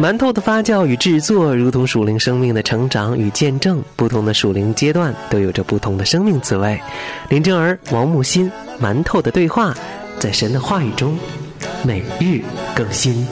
馒头的发酵与制作，如同属灵生命的成长与见证。不同的属灵阶段都有着不同的生命滋味。林正儿、王木心，馒头的对话，在神的话语中，每日更新。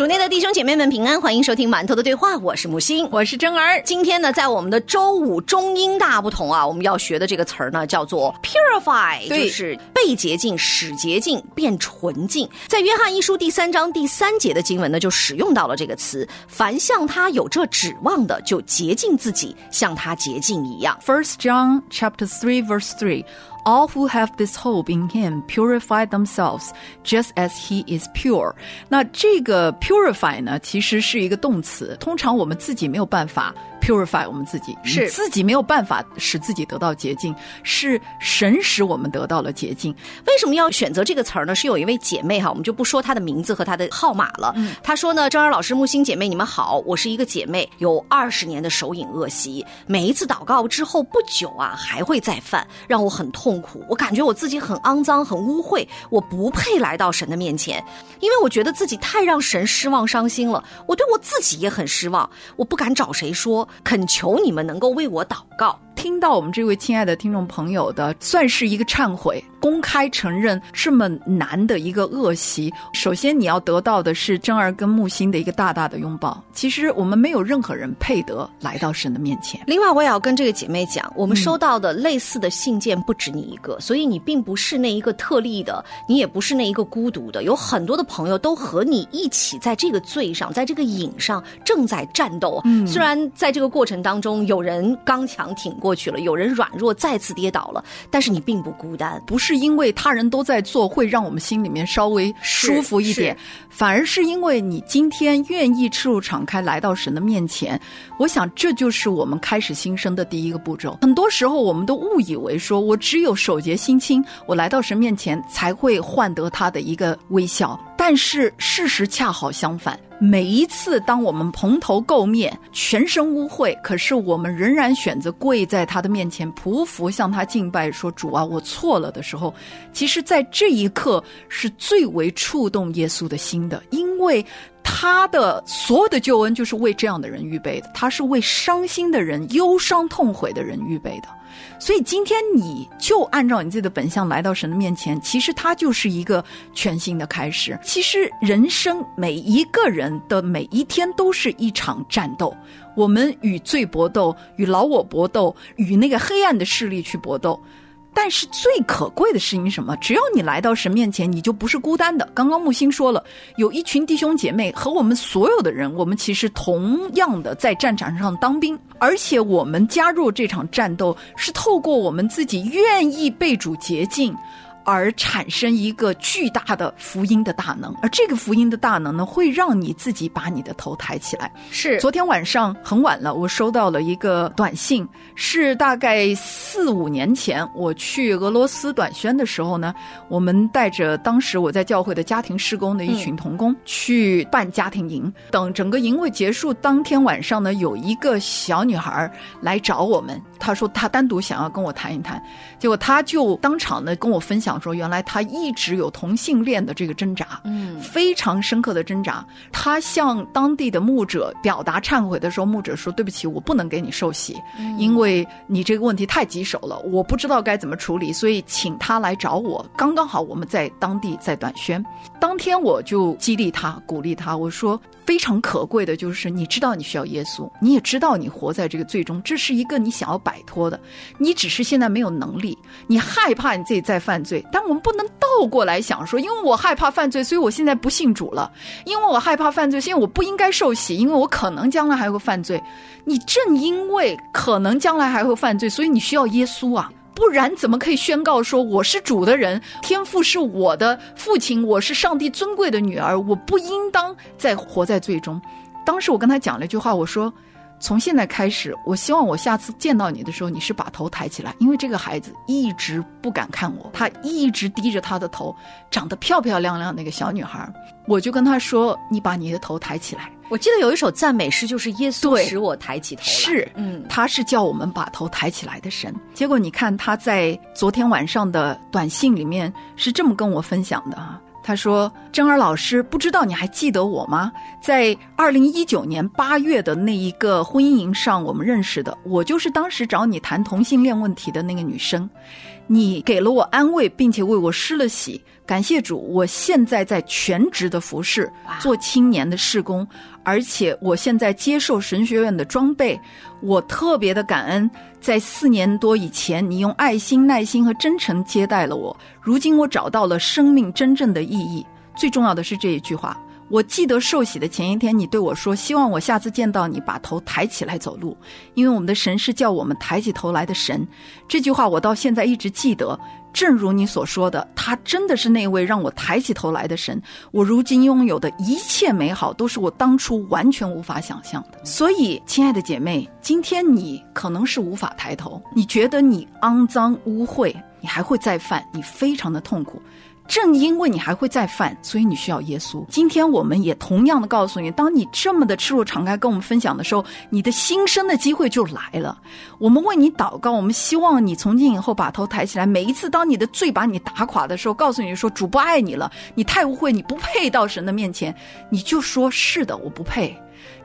主内的弟兄姐妹们平安，欢迎收听馒头的对话，我是木星，我是真儿。今天呢，在我们的周五中英大不同啊，我们要学的这个词儿呢，叫做 purify，就是被洁净、使洁净、变纯净。在约翰一书第三章第三节的经文呢，就使用到了这个词：凡向他有这指望的，就洁净自己，像他洁净一样。First John chapter three verse three. All who have this hope in him purify themselves just as he is pure。那这个 purify 呢，其实是一个动词，通常我们自己没有办法。 purify 我们自己，是自己没有办法使自己得到洁净，是神使我们得到了洁净。为什么要选择这个词儿呢？是有一位姐妹哈，我们就不说她的名字和她的号码了。嗯，她说呢，张二老师、木星姐妹，你们好，我是一个姐妹，有二十年的手瘾恶习，每一次祷告之后不久啊，还会再犯，让我很痛苦。我感觉我自己很肮脏、很污秽，我不配来到神的面前，因为我觉得自己太让神失望、伤心了。我对我自己也很失望，我不敢找谁说。恳求你们能够为我祷告。听到我们这位亲爱的听众朋友的，算是一个忏悔。公开承认这么难的一个恶习，首先你要得到的是真儿跟木星的一个大大的拥抱。其实我们没有任何人配得来到神的面前。另外，我也要跟这个姐妹讲，我们收到的类似的信件不止你一个，所以你并不是那一个特例的，你也不是那一个孤独的，有很多的朋友都和你一起在这个罪上，在这个瘾上正在战斗。嗯，虽然在这个过程当中，有人刚强挺过去了，有人软弱再次跌倒了，但是你并不孤单，不是。是因为他人都在做，会让我们心里面稍微舒服一点，反而是因为你今天愿意赤露敞开来到神的面前，我想这就是我们开始新生的第一个步骤。很多时候我们都误以为说，我只有守节心清，我来到神面前才会换得他的一个微笑，但是事实恰好相反。每一次，当我们蓬头垢面、全身污秽，可是我们仍然选择跪在他的面前匍匐，向他敬拜，说：“主啊，我错了。”的时候，其实，在这一刻是最为触动耶稣的心的，因为他的所有的救恩就是为这样的人预备的，他是为伤心的人、忧伤痛悔的人预备的。所以今天你就按照你自己的本相来到神的面前，其实它就是一个全新的开始。其实人生每一个人的每一天都是一场战斗，我们与罪搏斗，与老我搏斗，与那个黑暗的势力去搏斗。但是最可贵的是因什么？只要你来到神面前，你就不是孤单的。刚刚木星说了，有一群弟兄姐妹和我们所有的人，我们其实同样的在战场上当兵，而且我们加入这场战斗是透过我们自己愿意被主洁净。而产生一个巨大的福音的大能，而这个福音的大能呢，会让你自己把你的头抬起来。是，昨天晚上很晚了，我收到了一个短信，是大概四五年前我去俄罗斯短宣的时候呢，我们带着当时我在教会的家庭施工的一群童工去办家庭营。等整个营会结束当天晚上呢，有一个小女孩来找我们，她说她单独想要跟我谈一谈，结果她就当场呢跟我分享。讲说，原来他一直有同性恋的这个挣扎，嗯，非常深刻的挣扎。他向当地的牧者表达忏悔的时候，牧者说：“对不起，我不能给你受洗，因为你这个问题太棘手了，我不知道该怎么处理，所以请他来找我。刚刚好我们在当地在短宣，当天我就激励他，鼓励他，我说。”非常可贵的就是，你知道你需要耶稣，你也知道你活在这个最终，这是一个你想要摆脱的。你只是现在没有能力，你害怕你自己在犯罪。但我们不能倒过来想说，因为我害怕犯罪，所以我现在不信主了；因为我害怕犯罪，现在我不应该受洗，因为我可能将来还会犯罪。你正因为可能将来还会犯罪，所以你需要耶稣啊。不然怎么可以宣告说我是主的人，天父是我的父亲，我是上帝尊贵的女儿，我不应当再活在罪中。当时我跟他讲了一句话，我说：从现在开始，我希望我下次见到你的时候，你是把头抬起来，因为这个孩子一直不敢看我，他一直低着他的头，长得漂漂亮亮那个小女孩，我就跟他说：你把你的头抬起来。我记得有一首赞美诗，就是耶稣使我抬起头来。是，嗯，他是叫我们把头抬起来的神。结果你看他在昨天晚上的短信里面是这么跟我分享的啊，他说：“珍儿老师，不知道你还记得我吗？在二零一九年八月的那一个婚姻营上，我们认识的。我就是当时找你谈同性恋问题的那个女生。你给了我安慰，并且为我施了洗。感谢主，我现在在全职的服侍，做青年的事工，而且我现在接受神学院的装备。我特别的感恩，在四年多以前，你用爱心、耐心和真诚接待了我。如今我找到了生命真正的意义。最重要的是这一句话。”我记得受洗的前一天，你对我说：“希望我下次见到你，把头抬起来走路，因为我们的神是叫我们抬起头来的神。”这句话我到现在一直记得。正如你所说的，他真的是那位让我抬起头来的神。我如今拥有的一切美好，都是我当初完全无法想象的。所以，亲爱的姐妹，今天你可能是无法抬头，你觉得你肮脏污秽，你还会再犯，你非常的痛苦。正因为你还会再犯，所以你需要耶稣。今天我们也同样的告诉你，当你这么的赤裸敞开跟我们分享的时候，你的新生的机会就来了。我们为你祷告，我们希望你从今以后把头抬起来。每一次当你的罪把你打垮的时候，告诉你说主不爱你了，你太污秽，你不配到神的面前，你就说是的，我不配。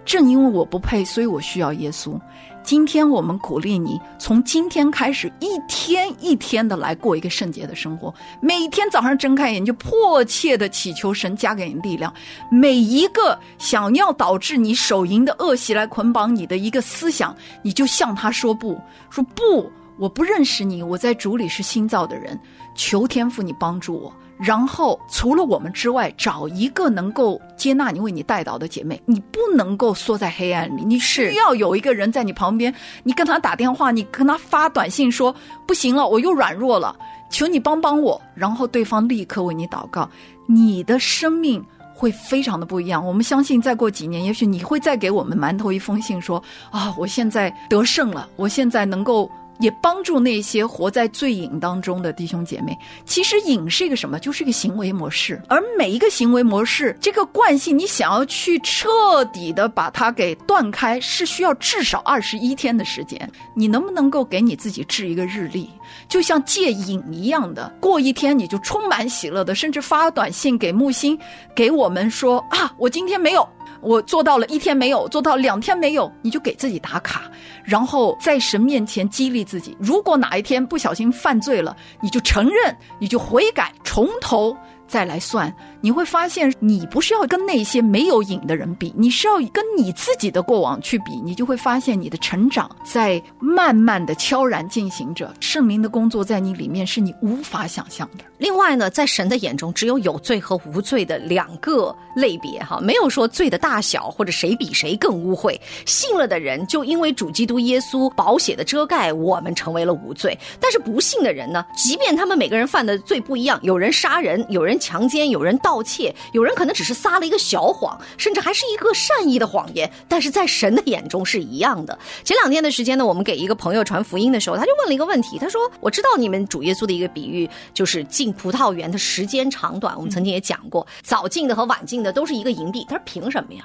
正因为我不配，所以我需要耶稣。今天我们鼓励你，从今天开始，一天一天的来过一个圣洁的生活。每天早上睁开眼，就迫切的祈求神加给你力量。每一个想要导致你手淫的恶习来捆绑你的一个思想，你就向他说不，说不，我不认识你，我在主里是新造的人。求天父你帮助我。然后，除了我们之外，找一个能够接纳你、为你带导的姐妹。你不能够缩在黑暗里，你需要有一个人在你旁边。你跟他打电话，你跟他发短信说：“不行了，我又软弱了，求你帮帮我。”然后对方立刻为你祷告，你的生命会非常的不一样。我们相信，再过几年，也许你会再给我们馒头一封信，说：“啊，我现在得胜了，我现在能够。”也帮助那些活在罪瘾当中的弟兄姐妹。其实瘾是一个什么？就是一个行为模式。而每一个行为模式，这个惯性，你想要去彻底的把它给断开，是需要至少二十一天的时间。你能不能够给你自己制一个日历，就像戒瘾一样的，过一天你就充满喜乐的，甚至发短信给木星，给我们说啊，我今天没有。我做到了一天没有，做到两天没有，你就给自己打卡，然后在神面前激励自己。如果哪一天不小心犯罪了，你就承认，你就悔改，从头。再来算，你会发现，你不是要跟那些没有瘾的人比，你是要跟你自己的过往去比，你就会发现你的成长在慢慢的悄然进行着。圣灵的工作在你里面是你无法想象的。另外呢，在神的眼中，只有有罪和无罪的两个类别哈，没有说罪的大小或者谁比谁更污秽。信了的人就因为主基督耶稣宝血的遮盖，我们成为了无罪；但是不信的人呢，即便他们每个人犯的罪不一样，有人杀人，有人。强奸，有人盗窃，有人可能只是撒了一个小谎，甚至还是一个善意的谎言，但是在神的眼中是一样的。前两天的时间呢，我们给一个朋友传福音的时候，他就问了一个问题，他说：“我知道你们主耶稣的一个比喻，就是进葡萄园的时间长短。我们曾经也讲过，早进的和晚进的都是一个营地。他说凭什么呀？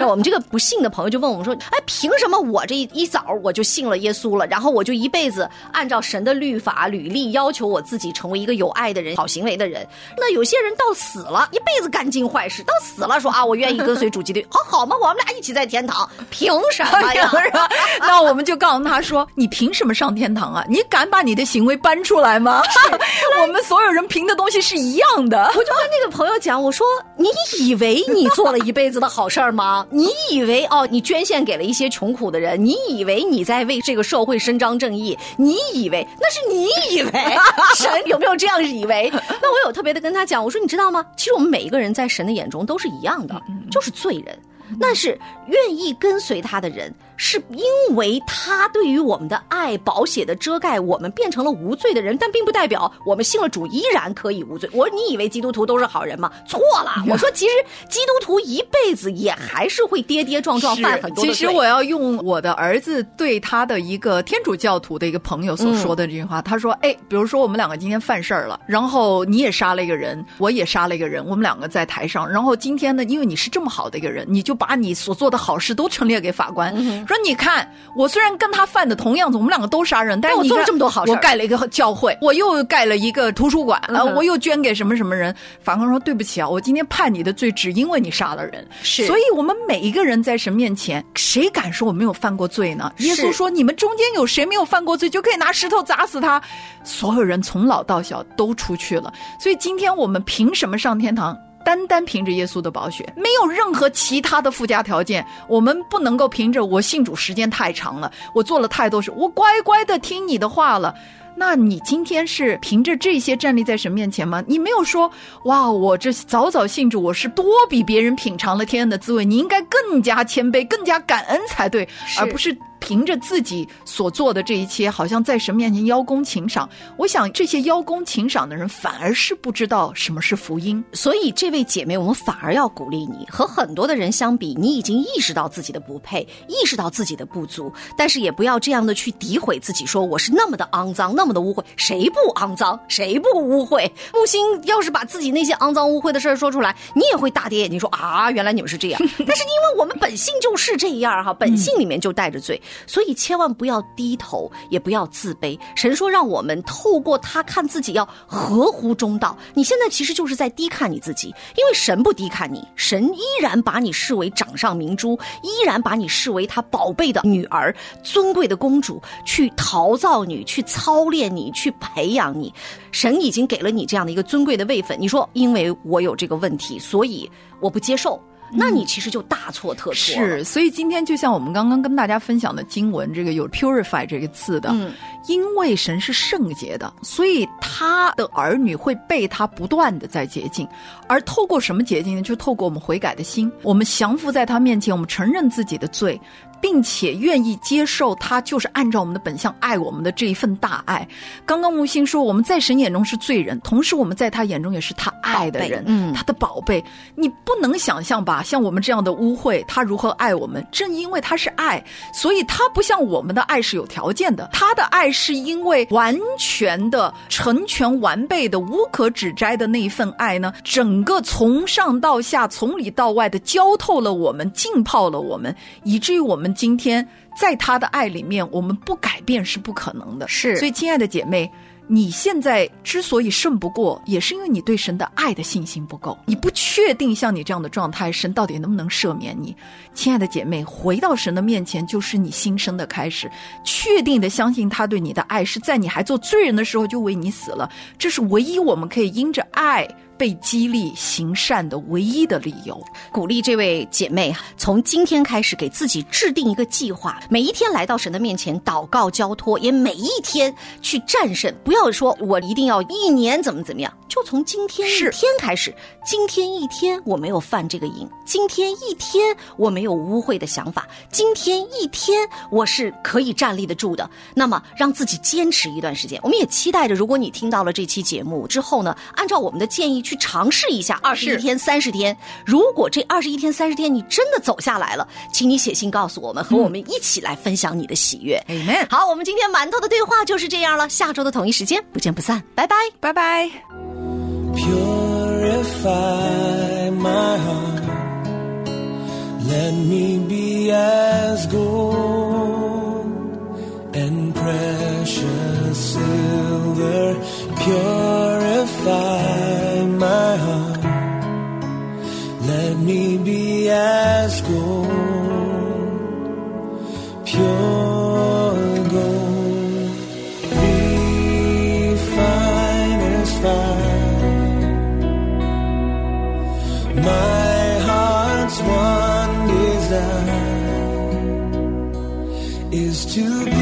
我们这个不信的朋友就问我们说：哎，凭什么我这一早我就信了耶稣了，然后我就一辈子按照神的律法履历要求我自己成为一个有爱的人、好行为的人？那有。”些人到死了，一辈子干尽坏事，到死了说啊，我愿意跟随主基督，好好吗？我们俩一起在天堂，凭什么呀？那我们就告诉他说，你凭什么上天堂啊？你敢把你的行为搬出来吗？我们所有人凭的东西是一样的。我就跟那个朋友讲，我说，你以为你做了一辈子的好事儿吗？你以为哦，你捐献给了一些穷苦的人？你以为你在为这个社会伸张正义？你以为那是你以为？神有没有这样以为？那我有特别的跟他讲。我说，你知道吗？其实我们每一个人在神的眼中都是一样的，就是罪人。那是愿意跟随他的人。是因为他对于我们的爱、保险的遮盖，我们变成了无罪的人，但并不代表我们信了主依然可以无罪。我说你以为基督徒都是好人吗？错了。我说其实基督徒一辈子也还是会跌跌撞撞犯很多。其实我要用我的儿子对他的一个天主教徒的一个朋友所说的这句话，他说：“哎，比如说我们两个今天犯事儿了，然后你也杀了一个人，我也杀了一个人，我们两个在台上，然后今天呢，因为你是这么好的一个人，你就把你所做的好事都陈列给法官，说你看，我虽然跟他犯的同样子，我们两个都杀人，但是我做了这么多好事我盖了一个教会，我又盖了一个图书馆，呃，我又捐给什么什么人。法官说对不起啊，我今天判你的罪，只因为你杀了人。是所以我们每一个人在神面前，谁敢说我没有犯过罪呢？耶稣说，你们中间有谁没有犯过罪，就可以拿石头砸死他。所有人从老到小都出去了，所以今天我们凭什么上天堂？单单凭着耶稣的宝血，没有任何其他的附加条件。我们不能够凭着我信主时间太长了，我做了太多事，我乖乖的听你的话了。那你今天是凭着这些站立在神面前吗？你没有说哇，我这早早信主，我是多比别人品尝了天恩的滋味。你应该更加谦卑，更加感恩才对，而不是凭着自己所做的这一切，好像在神面前邀功请赏。我想这些邀功请赏的人，反而是不知道什么是福音。所以，这位姐妹，我们反而要鼓励你。和很多的人相比，你已经意识到自己的不配，意识到自己的不足，但是也不要这样的去诋毁自己，说我是那么的肮脏，那么的污秽。谁不肮脏？谁不污秽？木星要是把自己那些肮脏污秽的事儿说出来，你也会大跌眼镜，说啊，原来你们是这样。但是因为我们本性就是这样哈，本性里面就带着罪，所以千万不要低头，也不要自卑。神说让我们透过他看自己要合乎中道。你现在其实就是在低看你自己，因为神不低看你，神依然把你视为掌上明珠，依然把你视为他宝贝的女儿、尊贵的公主，去陶造你，去操练你，去培养你。神已经给了你这样的一个尊贵的位分。你说，因为我有这个问题，所以我不接受。那你其实就大错特错了。是，所以今天就像我们刚刚跟大家分享的经文，这个有 purify 这个字的，嗯，因为神是圣洁的，所以他的儿女会被他不断的在洁净，而透过什么洁净呢？就透过我们悔改的心，我们降服在他面前，我们承认自己的罪。并且愿意接受他就是按照我们的本相爱我们的这一份大爱。刚刚木星说我们在神眼中是罪人，同时我们在他眼中也是他爱的人，嗯他的宝贝。你不能想象吧？像我们这样的污秽，他如何爱我们？正因为他是爱，所以他不像我们的爱是有条件的，他的爱是因为完全的、成全完备的、无可指摘的那一份爱呢，整个从上到下、从里到外的浇透了我们，浸泡了我们，以至于我们今天在他的爱里面，我们不改变是不可能的。是所以亲爱的姐妹。你现在之所以胜不过，也是因为你对神的爱的信心不够，你不确定像你这样的状态，神到底能不能赦免你。亲爱的姐妹，回到神的面前，就是你新生的开始。确定的相信他对你的爱，是在你还做罪人的时候就为你死了，这是唯一我们可以因着爱被激励行善的唯一的理由。鼓励这位姐妹从今天开始给自己制定一个计划，每一天来到神的面前祷告交托，也每一天去战胜。不要说我一定要一年怎么怎么样，就从今天一天开始，今天一天我没有犯这个瘾，今天一天我没有污秽的想法，今天一天我是可以站立得住的。那么让自己坚持一段时间，我们也期待着，如果你听到了这期节目之后呢，按照我们的建议去尝试一下二十一天、三十天。如果这二十一天、三十天你真的走下来了，请你写信告诉我们，和我们一起来分享你的喜悦。Amen。好，我们今天馒头的对话就是这样了，下周的同一时间不见不散，拜拜。拜拜。Purify my heart. Let me My heart's one desire is to be